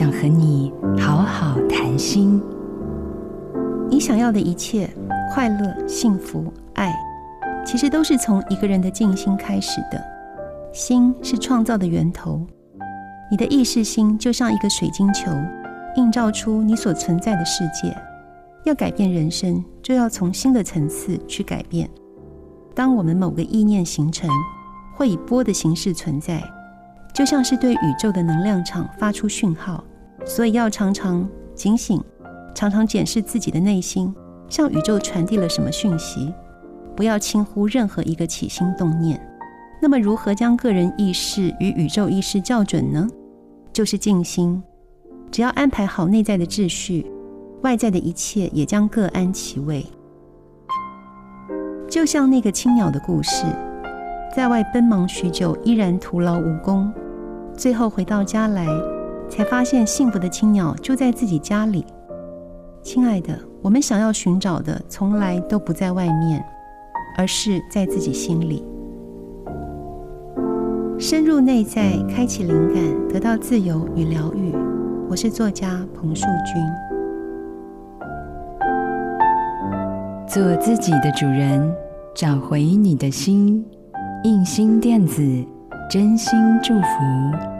想和你好好谈心。你想要的一切，快乐、幸福、爱，其实都是从一个人的静心开始的。心是创造的源头，你的意识心就像一个水晶球，映照出你所存在的世界。要改变人生，就要从新的层次去改变。当我们某个意念形成，会以波的形式存在，就像是对宇宙的能量场发出讯号。所以要常常警醒，常常检视自己的内心，向宇宙传递了什么讯息。不要轻忽任何一个起心动念。那么，如何将个人意识与宇宙意识校准呢？就是静心。只要安排好内在的秩序，外在的一切也将各安其位。就像那个青鸟的故事，在外奔忙许久，依然徒劳无功。最后回到家来，才发现幸福的青鸟就在自己家里。亲爱的，我们想要寻找的，从来都不在外面，而是在自己心里。深入内在，开启灵感，得到自由与疗愈。我是作家彭树君。做自己的主人，找回你的心。印心电子，真心祝福。